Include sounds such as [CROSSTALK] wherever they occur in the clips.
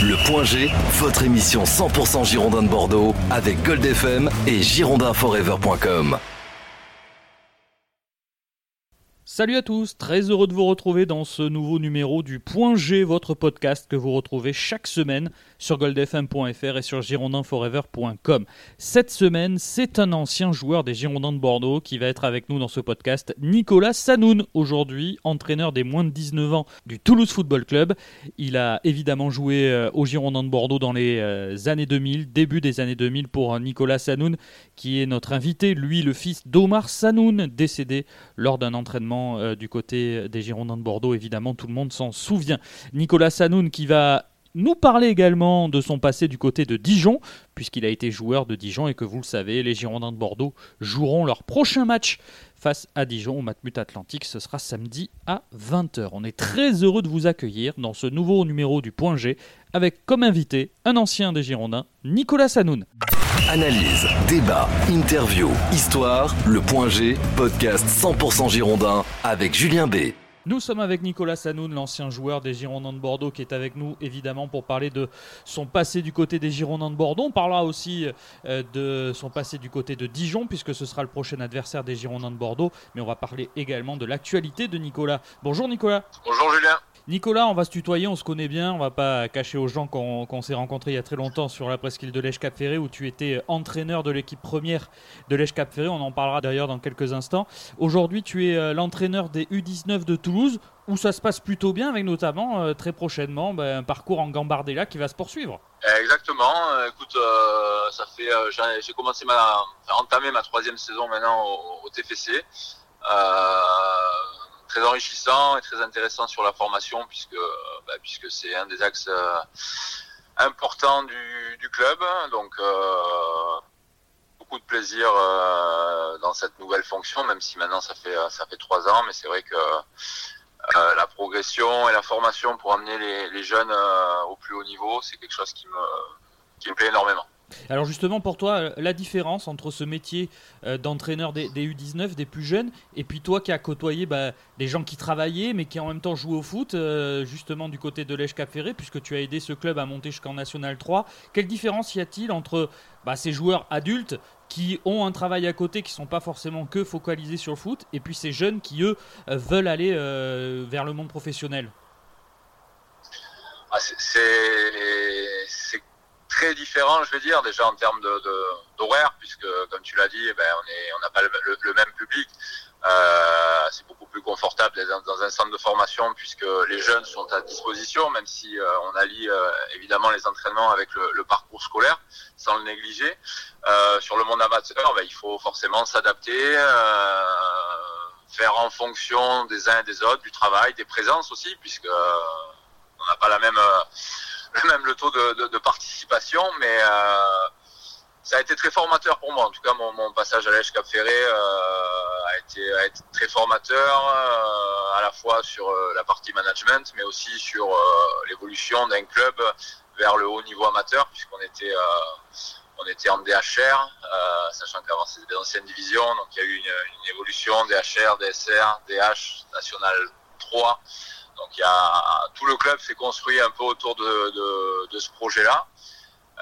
Le Point G, votre émission 100% Girondin de Bordeaux avec Gold FM et girondinforever.com. Salut à tous, très heureux de vous retrouver dans ce nouveau numéro du Point G, votre podcast que vous retrouvez chaque semaine sur goldfm.fr et sur girondinforever.com. Cette semaine, c'est un ancien joueur des Girondins de Bordeaux qui va être avec nous dans ce podcast, Nicolas Sanoun, aujourd'hui entraîneur des moins de 19 ans du Toulouse Football Club. Il a évidemment joué euh, aux Girondins de Bordeaux dans les euh, années 2000, début des années 2000 pour Nicolas Sanoun, qui est notre invité, lui le fils d'Omar Sanoun, décédé lors d'un entraînement euh, du côté des Girondins de Bordeaux, évidemment, tout le monde s'en souvient. Nicolas Sanoun qui va nous parler également de son passé du côté de Dijon, puisqu'il a été joueur de Dijon et que vous le savez, les Girondins de Bordeaux joueront leur prochain match face à Dijon au Matmut Atlantique. Ce sera samedi à 20h. On est très heureux de vous accueillir dans ce nouveau numéro du Point G avec comme invité un ancien des Girondins, Nicolas Sanoun. Analyse, débat, interview, histoire, le point G, podcast 100% Girondin avec Julien B. Nous sommes avec Nicolas Sanoun, l'ancien joueur des Girondins de Bordeaux, qui est avec nous évidemment pour parler de son passé du côté des Girondins de Bordeaux. On parlera aussi euh, de son passé du côté de Dijon, puisque ce sera le prochain adversaire des Girondins de Bordeaux. Mais on va parler également de l'actualité de Nicolas. Bonjour Nicolas. Bonjour Julien. Nicolas, on va se tutoyer, on se connaît bien, on va pas cacher aux gens qu'on s'est rencontrés il y a très longtemps sur la presqu'île de l'Èche Cap Ferré où tu étais entraîneur de l'équipe première de l'Èche Cap Ferré. On en parlera d'ailleurs dans quelques instants. Aujourd'hui, tu es euh, l'entraîneur des U19 de Toulouse où ça se passe plutôt bien avec notamment euh, très prochainement ben, un parcours en Gambardella qui va se poursuivre. Exactement. Euh, écoute, ça fait j'ai commencé ma entamé ma troisième saison maintenant au, TFC. Euh, très enrichissant et très intéressant sur la formation puisque bah, puisque c'est un des axes euh, importants du, du, club. Donc euh, beaucoup de plaisir euh, dans cette nouvelle fonction, même si maintenant ça fait ça fait trois ans, mais c'est vrai que euh, la progression et la formation pour amener les, jeunes euh, au plus haut niveau, c'est quelque chose qui me qui me plaît énormément. Alors justement pour toi, la différence entre ce métier euh, d'entraîneur des, U19, des plus jeunes, et puis toi qui as côtoyé bah, des gens qui travaillaient mais qui en même temps jouaient au foot, euh, justement du côté de l'Èche Cap Ferré, puisque tu as aidé ce club à monter jusqu'en National 3, quelle différence y a-t-il entre bah, ces joueurs adultes qui ont un travail à côté, qui sont pas forcément que focalisés sur le foot, et puis ces jeunes qui eux euh, veulent aller vers le monde professionnel ah, c'est très différent, je veux dire, déjà en termes d'horaire, de, puisque comme tu l'as dit, eh ben, on n'a pas le, même public. Euh, c'est beaucoup plus confortable d'être dans un centre de formation puisque les jeunes sont à disposition, même si euh, on allie euh, évidemment les entraînements avec le, parcours scolaire, sans le négliger. sur le monde amateur, ben, il faut forcément s'adapter, faire en fonction des uns et des autres, du travail, des présences aussi, puisque on n'a pas la même même le taux de, de, de participation, mais euh, ça a été très formateur pour moi. En tout cas, mon, mon passage à l'Èche Cap Ferré euh, a, été, a été très formateur, euh, à la fois sur euh, la partie management, mais aussi sur euh, l'évolution d'un club vers le haut niveau amateur, puisqu'on était on était en DHR, sachant qu'avant c'était des anciennes divisions, donc il y a eu une, une évolution DHR, DSR, DH, National 3. Donc il y a tout le club s'est construit un peu autour de, de, de ce projet-là,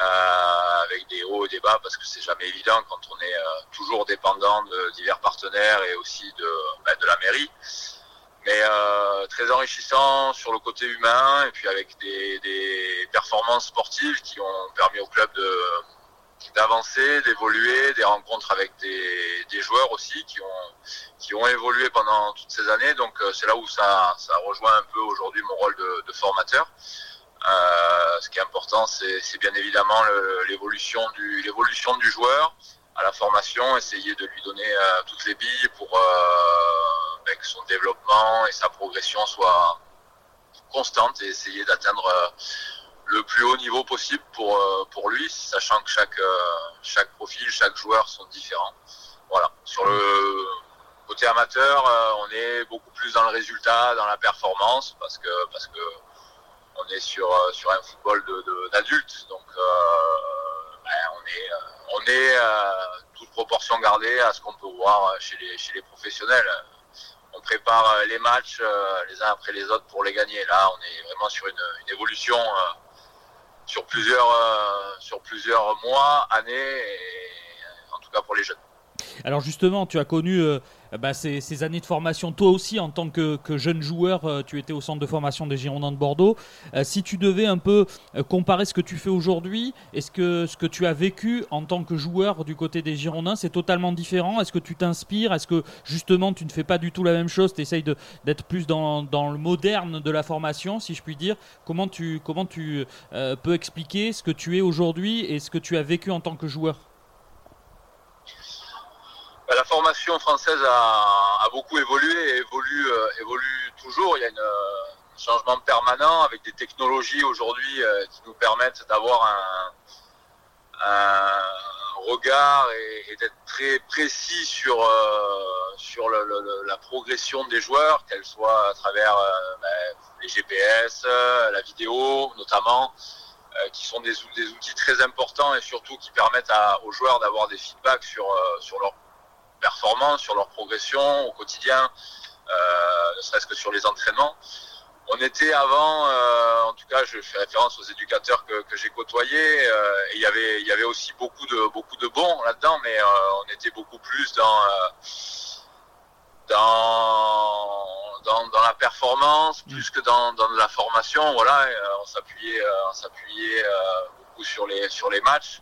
euh, avec des hauts et des bas parce que c'est jamais évident quand on est euh, toujours dépendant de divers partenaires et aussi de, ben, de la mairie. Mais euh, très enrichissant sur le côté humain et puis avec des, des performances sportives qui ont permis au club de d'avancer, d'évoluer, des rencontres avec des, des, joueurs aussi qui ont qui ont évolué pendant toutes ces années. Donc euh, c'est là où ça ça rejoint un peu aujourd'hui mon rôle de, de formateur. Euh, ce qui est important, c'est bien évidemment l'évolution du du joueur à la formation, essayer de lui donner euh, toutes les billes pour euh, ben, que son développement et sa progression soient constantes et essayer d'atteindre euh, le plus haut niveau possible pour, pour lui, sachant que chaque, chaque profil, chaque joueur sont différents. Voilà. Sur le côté amateur, on est beaucoup plus dans le résultat, dans la performance, parce que, parce que on est sur, sur un football d'adultes. Donc, ben, on est, on est toute proportion gardée à ce qu'on peut voir chez les, professionnels on prépare les matchs les uns après les autres pour les gagner. Là, on est vraiment sur une, évolution sur plusieurs, mois, années, en tout cas pour les jeunes. Alors justement, tu as connu euh, bah, ces, années de formation, toi aussi en tant que, jeune joueur, euh, tu étais au centre de formation des Girondins de Bordeaux. Euh, si tu devais un peu comparer ce que tu fais aujourd'hui et ce que, ce que tu as vécu en tant que joueur du côté des Girondins, c'est totalement différent. Est-ce que tu t'inspires? Est-ce que justement tu ne fais pas du tout la même chose? Tu essayes d'être plus dans, le moderne de la formation, si je puis dire Comment tu, comment tu peux expliquer ce que tu es aujourd'hui et ce que tu as vécu en tant que joueur? Formation française a, beaucoup évolué et évolue, euh, toujours. Il y a un euh, changement permanent avec des technologies aujourd'hui euh, qui nous permettent d'avoir un, regard et, d'être très précis sur, sur la progression des joueurs, qu'elle soit à travers ben, les GPS, la vidéo notamment, qui sont des, outils très importants et surtout qui permettent aux joueurs d'avoir des feedbacks sur, sur leur performance, sur leur progression au quotidien, euh, ne serait-ce que sur les entraînements. On était avant, euh, en tout cas, je fais référence aux éducateurs que, j'ai côtoyés, euh, et il y avait, il y avait aussi beaucoup de, beaucoup de bons là-dedans, mais on était beaucoup plus dans, dans, dans, la performance, plus que dans, dans la formation. Voilà, on s'appuyait, on s'appuyait beaucoup sur les, sur les matchs.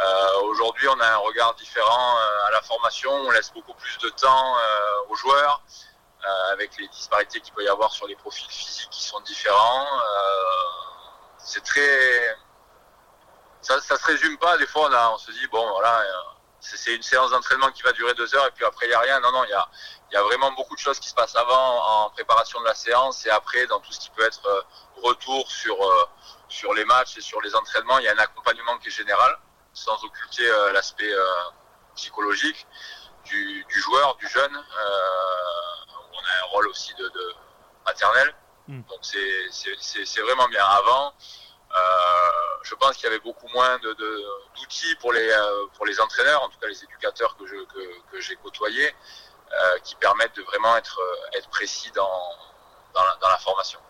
Euh, aujourd'hui, on a un regard différent euh, à la formation. On laisse beaucoup plus de temps euh, aux joueurs, avec les disparités qu'il peut y avoir sur les profils physiques qui sont différents. c'est très, ça, ça se résume pas. Des fois, on, a, on se dit bon, voilà, c'est une séance d'entraînement qui va durer deux heures et puis après il y a rien. Non, non, il y a, y a vraiment beaucoup de choses qui se passent avant en préparation de la séance et après dans tout ce qui peut être retour sur sur les matchs et sur les entraînements. Il y a un accompagnement qui est général sans occulter euh, l'aspect euh, psychologique du, joueur, du jeune. Euh, on a un rôle aussi de, maternel. Hmm. Donc c'est vraiment bien. Avant, je pense qu'il y avait beaucoup moins d'outils pour, les, pour les entraîneurs, en tout cas les éducateurs que j'ai que, j'ai côtoyés, qui permettent de vraiment être, être précis dans, dans la formation.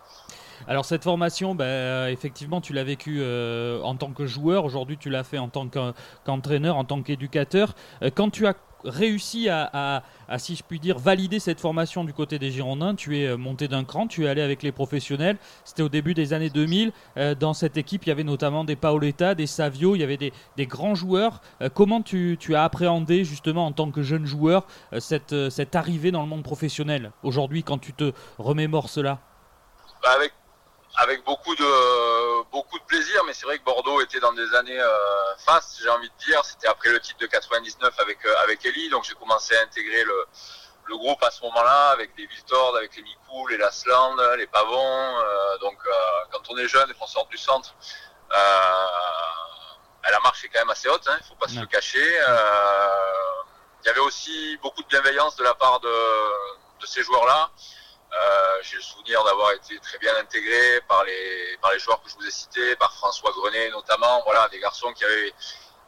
Alors cette formation, ben, effectivement, tu l'as vécu euh, en tant que joueur. Aujourd'hui, tu l'as fait en tant qu'entraîneur, en tant qu'éducateur. Euh, quand tu as réussi à, si je puis dire, valider cette formation du côté des Girondins. Tu es euh, monté d'un cran, tu es allé avec les professionnels. C'était au début des années 2000. dans cette équipe, il y avait notamment des Paoletta, des Savio, il y avait des, grands joueurs. comment tu, as appréhendé justement en tant que jeune joueur cette, arrivée dans le monde professionnel aujourd'hui quand tu te remémores cela? Bah, avec beaucoup de beaucoup de plaisir, mais c'est vrai que Bordeaux était dans des années euh, fastes, j'ai envie de dire. C'était après le titre de 99 avec euh, avec Ellie, donc j'ai commencé à intégrer le, le groupe à ce moment-là, avec les Viltord, avec les Micou, les Lasland, les Pavons. Euh, donc euh, quand on est jeune et qu'on sort du centre, la marche est quand même assez haute, il hein, ne faut pas se le cacher. Il y avait aussi beaucoup de bienveillance de la part de, de ces joueurs-là. Euh, j'ai le souvenir d'avoir été très bien intégré par les, par les joueurs que je vous ai cités, par François Grenet notamment. Voilà, des garçons qui avaient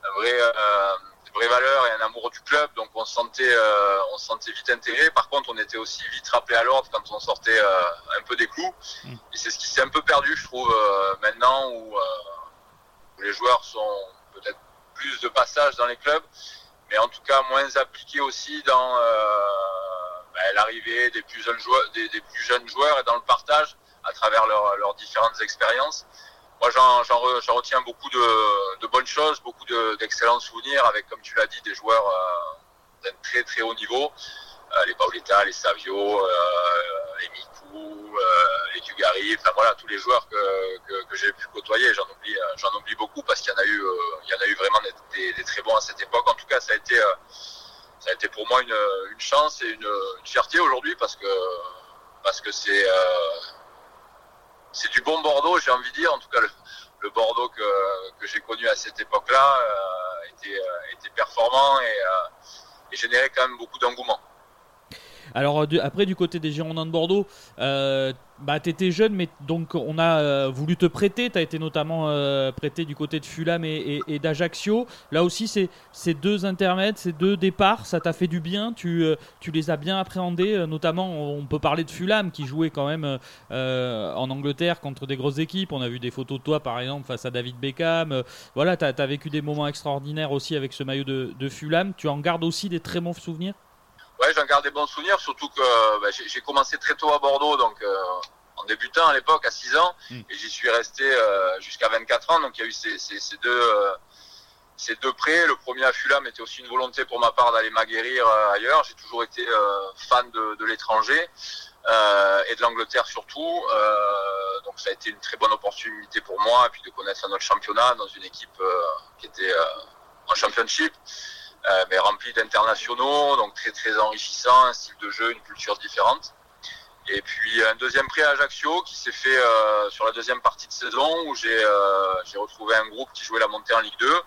un vrai, euh, des vraies valeurs et un amour du club. Donc on se sentait, euh, on se sentait vite intégré. Par contre, on était aussi vite rappelé à l'ordre quand on sortait euh, un peu des clous. Mm. Et c'est ce qui s'est un peu perdu, je trouve, maintenant où, où, les joueurs sont peut-être plus de passage dans les clubs, mais en tout cas moins appliqués aussi dans bah, l'arrivée des plus jeunes joueurs, des, plus jeunes joueurs et dans le partage à travers leurs différentes expériences. Moi, j'en retiens beaucoup de, bonnes choses, beaucoup d'excellents souvenirs avec, comme tu l'as dit, des joueurs euh, d'un très très haut niveau. Euh, les Paoletta, les Savio, euh, les Mikou, les Dugarry, enfin voilà, tous les joueurs que, que, j'ai pu côtoyer. J'en oublie, j'en oublie beaucoup parce qu'il y en a eu, il y en a eu vraiment des, très bons à cette époque. En tout cas, ça a été ça a été pour moi une, chance et une, fierté aujourd'hui parce que euh, c'est du bon Bordeaux, j'ai envie de dire. En tout cas, le, Bordeaux que, j'ai connu à cette époque-là euh, était, euh, était, performant et, générait quand même beaucoup d'engouement. Alors après du côté des Girondins de Bordeaux, bah, tu étais jeune, mais donc on a euh, voulu te prêter. Tu as été notamment euh, prêté du côté de Fulham et, d'Ajaccio. Là aussi, c'est ces deux intermèdes, ces deux départs, ça t'a fait du bien. Tu, euh, les as bien appréhendés. notamment, on peut parler de Fulham qui jouait quand même en Angleterre contre des grosses équipes. On a vu des photos de toi, par exemple, face à David Beckham. voilà, tu as, vécu des moments extraordinaires aussi avec ce maillot de, de Fulham. Tu en gardes aussi des très bons souvenirs? Ouais, j'en garde des bons souvenirs, surtout que bah, j'ai commencé très tôt à Bordeaux, donc euh, en débutant à l'époque à 6 ans, hmm. et j'y suis resté euh, jusqu'à 24 ans. Donc il y a eu ces, ces, ces deux, euh, ces deux prêts. Le premier à Fulham était aussi une volonté pour ma part d'aller m'aguerrir ailleurs. J'ai toujours été fan de, de l'étranger et de l'Angleterre surtout. donc ça a été une très bonne opportunité pour moi, et puis de connaître un autre championnat dans une équipe qui était en championship. Euh, mais rempli d'internationaux, donc très très enrichissant, un style de jeu, une culture différente. Et puis un deuxième prix à Ajaccio qui s'est fait euh, sur la deuxième partie de saison où j'ai euh, retrouvé un groupe qui jouait la montée en Ligue 2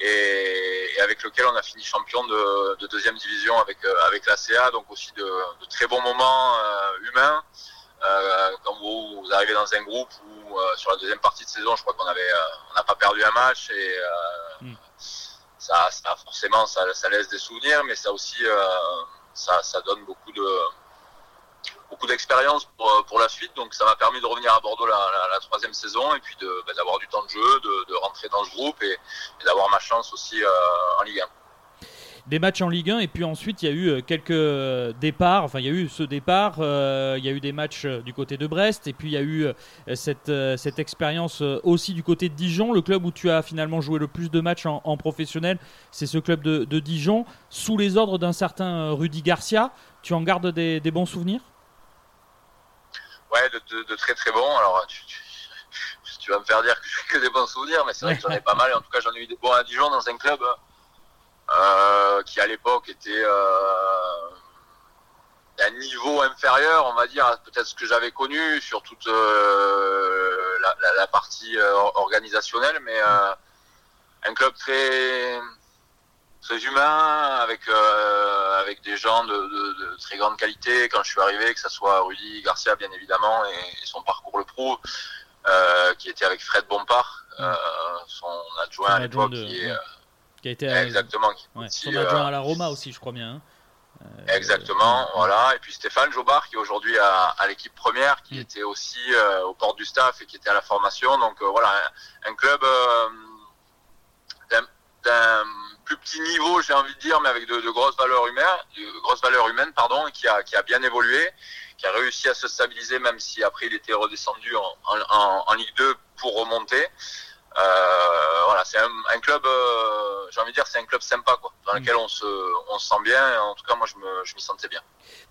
et, et avec lequel on a fini champion de, de deuxième division avec euh, avec l'ACA, donc aussi de, de, très bons moments euh, humains. quand vous, vous, arrivez dans un groupe où sur la deuxième partie de saison, je crois qu'on avait on n'a pas perdu un match et mm forcément, ça, laisse des souvenirs, mais ça aussi, euh, ça, donne beaucoup de beaucoup d'expérience pour, pour, la suite. Donc ça m'a permis de revenir à Bordeaux la, troisième saison et puis bah, d'avoir du temps de jeu, de, rentrer dans ce groupe et, et d'avoir ma chance aussi euh, en Ligue 1 des matchs en Ligue 1 et puis ensuite il y a eu euh, quelques départs, enfin il y a eu ce départ, euh, il y a eu des matchs euh, du côté de Brest et puis il y a eu cette, cette expérience aussi du côté de Dijon, le club où tu as finalement joué le plus de matchs en, professionnel, c'est ce club de, Dijon, sous les ordres d'un certain Rudy Garcia. Tu en gardes des, bons souvenirs? Ouais, de, très très bons. Alors tu, tu, vas me faire dire que je que des bons souvenirs, mais c'est vrai que j'en ai pas [LAUGHS] mal. En tout cas, j'en ai eu des bons à Dijon dans un club euh, qui à l'époque était euh, d'un niveau inférieur, on va dire, peut-être ce que j'avais connu sur toute euh, la, la, la, partie euh, organisationnelle, mais euh, un club très très humain, avec avec des gens de, de, de, très grande qualité. Quand je suis arrivé, que ce soit Rudy Garcia, bien évidemment, et, et son parcours le pro, qui était avec Fred Bompard, son adjoint à l'époque, qui est qui a été exactement ouais, son adjoint euh, à la Roma aussi je crois bien hein. euh, Exactement, voilà. Et puis Stéphane Jobard, qui est aujourd'hui à, à l'équipe première, qui mm. était aussi euh, au port du staff et qui était à la formation. Donc voilà, un, un club d'un plus petit niveau, j'ai envie de dire, mais avec de, de, grosses valeurs humaines, de grosses valeurs humaines, pardon, qui a, qui a bien évolué, qui a réussi à se stabiliser, même si après il était redescendu en, en, en Ligue 2 pour remonter. Euh, voilà, c'est un, un, club, euh, j'ai envie de dire, c'est un club sympa, quoi, dans lequel on se, on se sent bien. En tout cas, moi, je m'y je sentais bien.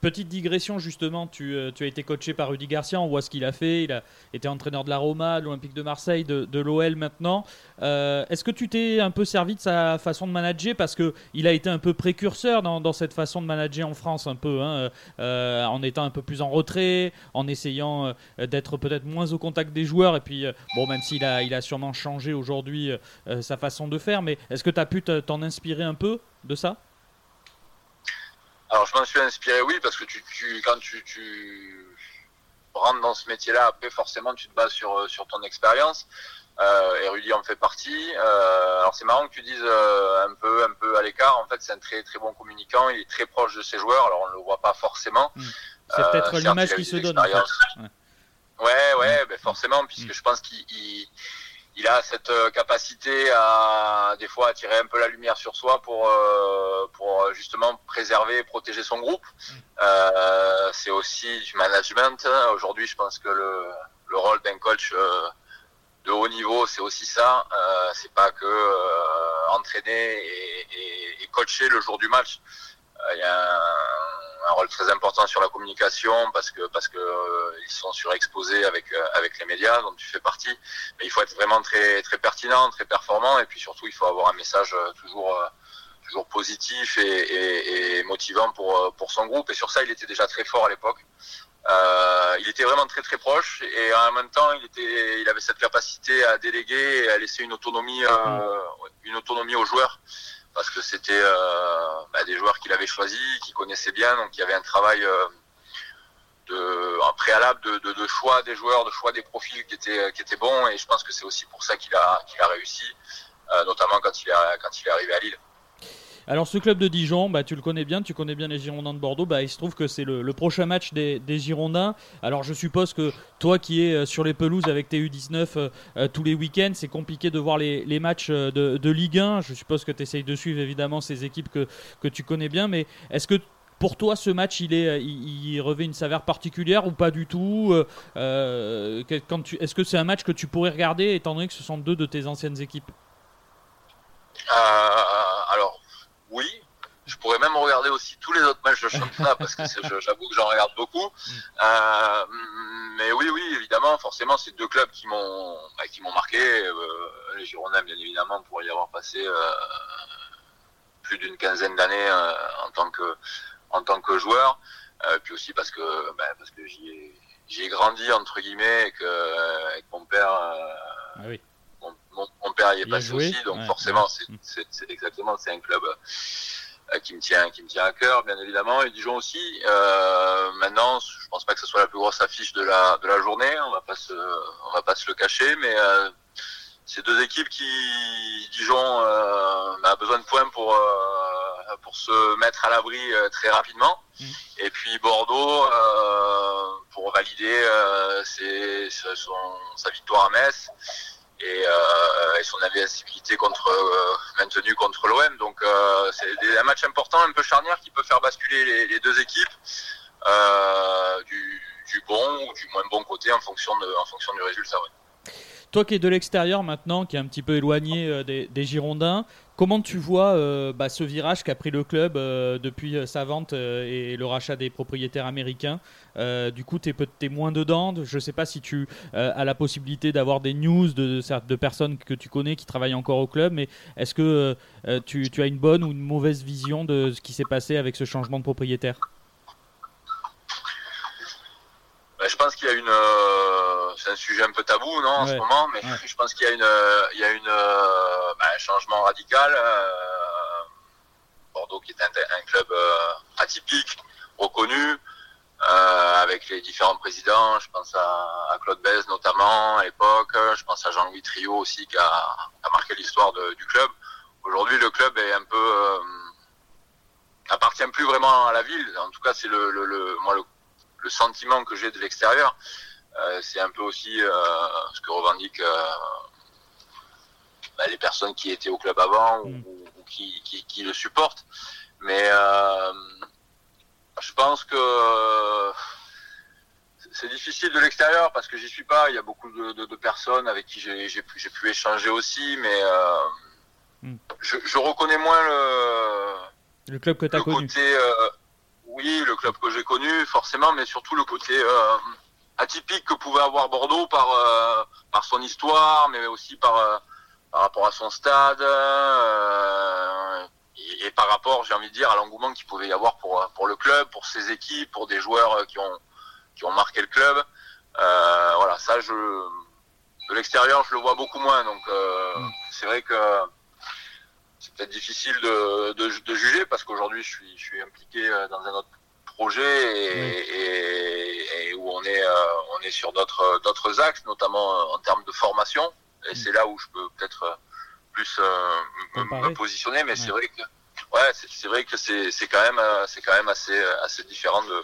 Petite digression, justement, tu, euh, tu, as été coaché par Rudy Garcia, on voit ce qu'il a fait. Il a été entraîneur de la Roma, de l'Olympique de Marseille, de, de l'OL maintenant. Euh, Est-ce que tu t'es un peu servi de sa façon de manager Parce qu'il a été un peu précurseur dans, cette façon de manager en France, un peu, hein, euh, en étant un peu plus en retrait, en essayant euh, d'être peut-être moins au contact des joueurs. Et puis, bon, même s'il a, il a sûrement changé aujourd'hui sa façon de faire, mais est-ce que tu as pu t'en inspirer un peu de ça? Alors je m'en suis inspiré, oui, parce que tu, quand tu, rentres dans ce métier-là, après forcément tu te bases sur ton expérience. Euh, et Rudy en fait partie. Euh, alors c'est marrant que tu dises euh, un peu un peu à l'écart. En fait, c'est un très très bon communicant. Il est très proche de ses joueurs. Alors on le voit pas forcément. Hmm. C'est peut-être l'image qui se donne. En fait. Ouais, ouais, ouais ben forcément, puisque hmm. je pense qu'il il a cette euh, capacité à des fois attirer un peu la lumière sur soi pour euh, pour justement préserver et protéger son groupe. Euh, c'est aussi du management. Aujourd'hui, je pense que le, le rôle d'un coach euh, de haut niveau, c'est aussi ça. Euh, c'est pas que euh, entraîner et, et, coacher le jour du match. Il y a un, rôle très important sur la communication parce que parce que euh, sont surexposés avec euh, avec les médias dont tu fais partie. Mais il faut être vraiment très très pertinent, très performant et puis surtout il faut avoir un message euh, toujours toujours positif et, et, et, motivant pour pour son groupe. Et sur ça, il était déjà très fort à l'époque. Euh, il était vraiment très très proche et en même temps, il était, il avait cette capacité à déléguer et à laisser une autonomie, euh, une autonomie aux joueurs parce que c'était bah, des joueurs qu'il avait choisis, qu'il connaissait bien, donc il y avait un travail de, un préalable de, choix des joueurs, de choix des profils qui étaient, qui étaient bons. Et je pense que c'est aussi pour ça qu'il a, qu'il a réussi, euh, notamment quand il, est, quand il est arrivé à Lille. Alors ce club de Dijon, bah, tu le connais bien, tu connais bien les Girondins de Bordeaux, bah, il se trouve que c'est le, prochain match des, Girondins. Alors je suppose que toi qui es euh, sur les pelouses avec tes U19 euh, tous les week-ends, c'est compliqué de voir les, matchs de, Ligue 1. Je suppose que tu essayes de suivre évidemment ces équipes que, tu connais bien, mais est-ce que pour toi, ce match, il, revêt une saveur particulière ou pas du tout euh, euh, Est-ce que c'est un match que tu pourrais regarder étant donné que ce sont deux de tes anciennes équipes? Euh, oui. Je pourrais même regarder aussi tous les autres matchs de championnat parce que j'avoue que j'en regarde beaucoup. mais oui, oui, évidemment, forcément, c'est deux clubs qui m'ont bah, qui m'ont marqué. les Girondins, bien évidemment, pour y avoir passé plus d'une quinzaine d'années en tant que en tant que joueur, euh, puis aussi parce que ben, parce que j'y ai, j'ai grandi entre guillemets et que avec mon père euh, ah oui. Mon, père y est passé aussi donc forcément c'est, c'est, exactement c'est un club euh, qui me tient qui me tient à cœur bien évidemment et Dijon aussi maintenant je pense pas que ce soit la plus grosse affiche de la de la journée on va pas se on va pas se le cacher mais c'est deux équipes qui Dijon a besoin de points pour pour se mettre à l'abri euh, très rapidement. Mm. Et puis Bordeaux euh, pour valider euh, ses, son, sa victoire à Metz et, et son invincibilité contre maintenu contre l'OM. Donc c'est un match important, un peu charnière qui peut faire basculer les, deux équipes du, bon ou du moins bon côté en fonction en fonction du résultat. Toi qui es de l'extérieur maintenant, qui est un petit peu éloigné des Girondins, Comment tu vois euh, bah, ce virage qu'a pris le club euh, depuis euh, sa vente et le rachat des propriétaires américains? Du coup, tu es, moins dedans? Je ne sais pas si tu as la possibilité d'avoir des news de, de, personnes que tu connais qui travaillent encore au club, mais est-ce que tu, as une bonne ou une mauvaise vision de ce qui s'est passé avec ce changement de propriétaire? Bah, Je pense qu'il y a une c'est un sujet un peu tabou, non, en ce moment, mais je pense qu'il y a une, il y a une, euh, bah, un changement radical. Euh, Bordeaux, qui est un, club euh, atypique, reconnu, avec les différents présidents. Je pense à, Claude Bèze notamment à l'époque. Je pense à Jean-Louis Trio aussi, qui a, marqué l'histoire du club. Aujourd'hui, le club est un peu appartient plus vraiment à la ville. En tout cas, c'est le, le, moi le sentiment que j'ai de l'extérieur. Euh, c'est un peu aussi euh, ce que revendiquent euh, bah, les personnes qui étaient au club avant ou, mm. qui, le supportent. Mais je pense que c'est difficile de l'extérieur parce que j'y suis pas. Il y a beaucoup de, personnes avec qui j'ai pu, pu, échanger aussi, mais mm. je, reconnais moins le, le club que tu as connu. Côté, oui, le club que j'ai connu, forcément, mais surtout le côté atypique que pouvait avoir Bordeaux par euh, par son histoire, mais aussi par euh, par rapport à son stade euh, et, par rapport, j'ai envie de dire, à l'engouement qu'il pouvait y avoir pour pour le club, pour ses équipes, pour des joueurs qui ont qui ont marqué le club. voilà, ça je de l'extérieur, je le vois beaucoup moins, donc c'est vrai que c'est peut-être difficile de, de, de, juger parce qu'aujourd'hui je suis, je suis impliqué dans un autre projet et, où on est, euh, on est sur d'autres, d'autres axes, notamment euh, en termes de formation. Et mm. c'est là où je peux peut-être euh, plus me, positionner, mais c'est vrai que ouais, c'est, vrai que c'est, quand même, c'est quand même assez, assez différent de,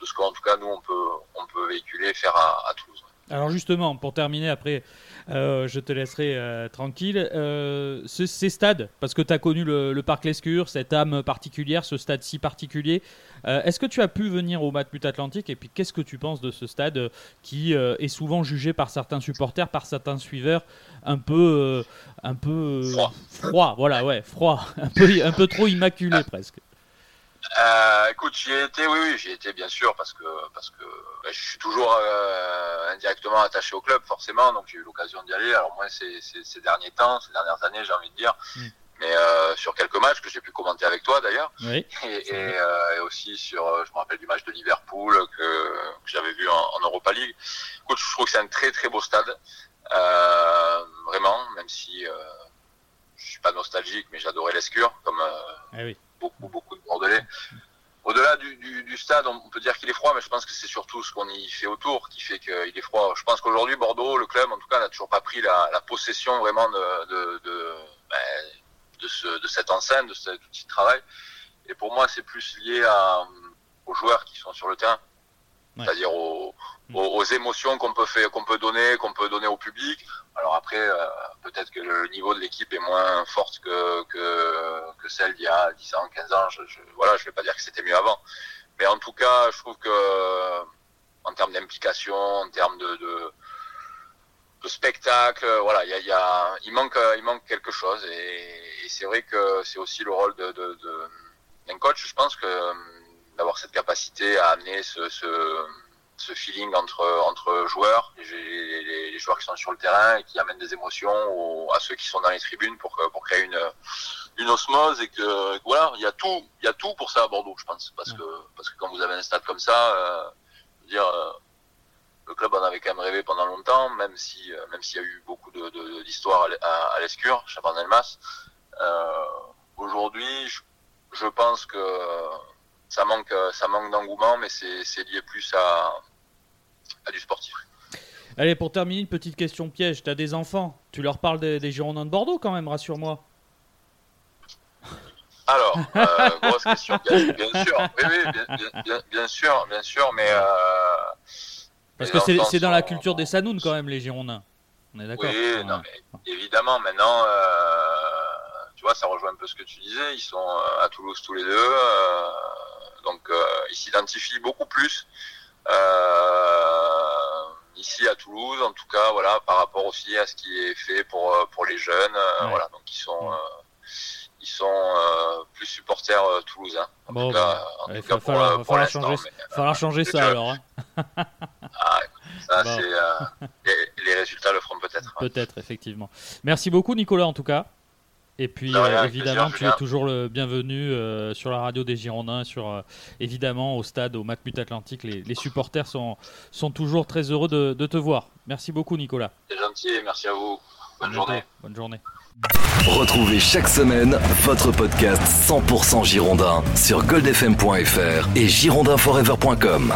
de ce qu'en tout cas nous on peut, on peut véhiculer et faire à, à Toulouse. Alors justement, pour terminer, après, euh, je te laisserai euh, tranquille. Euh, ces stades, parce que tu as connu le, Parc Lescure, cette âme particulière, ce stade si particulier, est-ce que tu as pu venir au Matmut Atlantique Et puis, qu'est-ce que tu penses de ce stade qui est souvent jugé par certains supporters, par certains suiveurs, un peu, un peu froid. Voilà, ouais, froid, [LAUGHS] un peu, un peu trop immaculé presque. Euh, écoute, j'y ai été, oui, oui, j'y ai été bien sûr parce que parce que bah, je suis toujours euh, indirectement attaché au club forcément, donc j'ai eu l'occasion d'y aller. Alors moi, ces, ces, derniers temps, ces dernières années, j'ai envie de dire, mm. mais euh, sur quelques matchs que j'ai pu commenter avec toi d'ailleurs, oui, et, et, euh, et, aussi sur, euh, je me rappelle du match de Liverpool que, que j'avais vu en, en, Europa League. Écoute, je trouve que c'est un très très beau stade, vraiment, même si je suis pas nostalgique, mais j'adorais l'Escure, comme Eh oui. Beaucoup, beaucoup de Bordelais. Au-delà du, du- stade, on peut dire qu'il est froid, mais je pense que c'est surtout ce qu'on y fait autour qui fait qu'il est froid. Je pense qu'aujourd'hui, Bordeaux, le club, en tout cas, n'a toujours pas pris la, possession vraiment de, de, ben, de, ce, de cette enceinte, de cet outil de travail. Et pour moi, c'est plus lié aux joueurs qui sont sur le terrain, Ouais. c'est-à-dire aux, aux, aux émotions qu'on peut faire, qu'on peut donner, qu'on peut donner au public. Alors après, euh, peut-être que le niveau de l'équipe est moins forte que, que, que celle d'il y a 10 ans, 15 ans. Je, je, voilà, je vais pas dire que c'était mieux avant. Mais en tout cas, je trouve que en termes d'implication, en termes de, de, de spectacle, voilà, il y a, y a, il manque, il manque quelque chose. Et, et c'est vrai que c'est aussi le rôle de, de- d'un coach. Je pense que d'avoir cette capacité à amener ce, ce, ce feeling entre, entre joueurs, les, les- les joueurs qui sont sur le terrain et qui amènent des émotions aux- à ceux qui sont dans les tribunes pour, pour créer une, une osmose et que voilà, il y a tout, il y a tout pour ça à Bordeaux, je pense, parce que parce que quand vous avez un stade comme ça, euh, je veux dire, euh, le club en avait quand même rêvé pendant longtemps, même si euh, même s'il y a eu beaucoup de de- d'histoires à, l- à, à l'Escure, Chabandelmas. Euh, Aujourd'hui, je, je pense que ça manque ça manque d'engouement, mais c'est lié plus à à du sportif. Allez, pour terminer, une petite question piège. T'as des enfants? Tu leur parles des, des Girondins de Bordeaux quand même, rassure-moi. Alors, [LAUGHS] euh, grosse question, bien, bien sûr, oui, oui, bien, bien- bien- bien sûr, bien sûr, mais euh, Parce que c'est dans la culture des Sanounes quand même, les Girondins. On est d'accord Oui, Ouais. non, mais évidemment, maintenant, euh, tu vois, ça rejoint un peu ce que tu disais. Ils sont euh, à Toulouse tous les deux, euh, donc euh, ils s'identifient beaucoup plus euh, ici à Toulouse, en tout cas, voilà, par rapport aussi à ce qui est fait pour euh, pour les jeunes, Ouais. voilà, donc ils sont Ouais. ils sont euh, plus supporters euh, toulousains. En Bon, tout cas, bah, en Il tout cas va pour, falloir, pour falloir changer, mais, falloir changer ça alors. hein. [LAUGHS] ah, écoute, ça, Bon. les, les résultats le feront peut-être. Peut-être, effectivement. Merci beaucoup, Nicolas, en tout cas. Et puis, euh, évidemment, plaisir, tu es toujours le bienvenu euh, sur la radio des Girondins, sur, euh, évidemment, au stade, au Matmut Atlantique. Les, les supporters sont, sont toujours très heureux de, de te voir. Merci beaucoup, Nicolas. C'est gentil, merci à vous. Bonne journée. Bonne journée. Retrouvez chaque semaine votre podcast 100% Girondin sur goldfm.fr et girondinforever.com.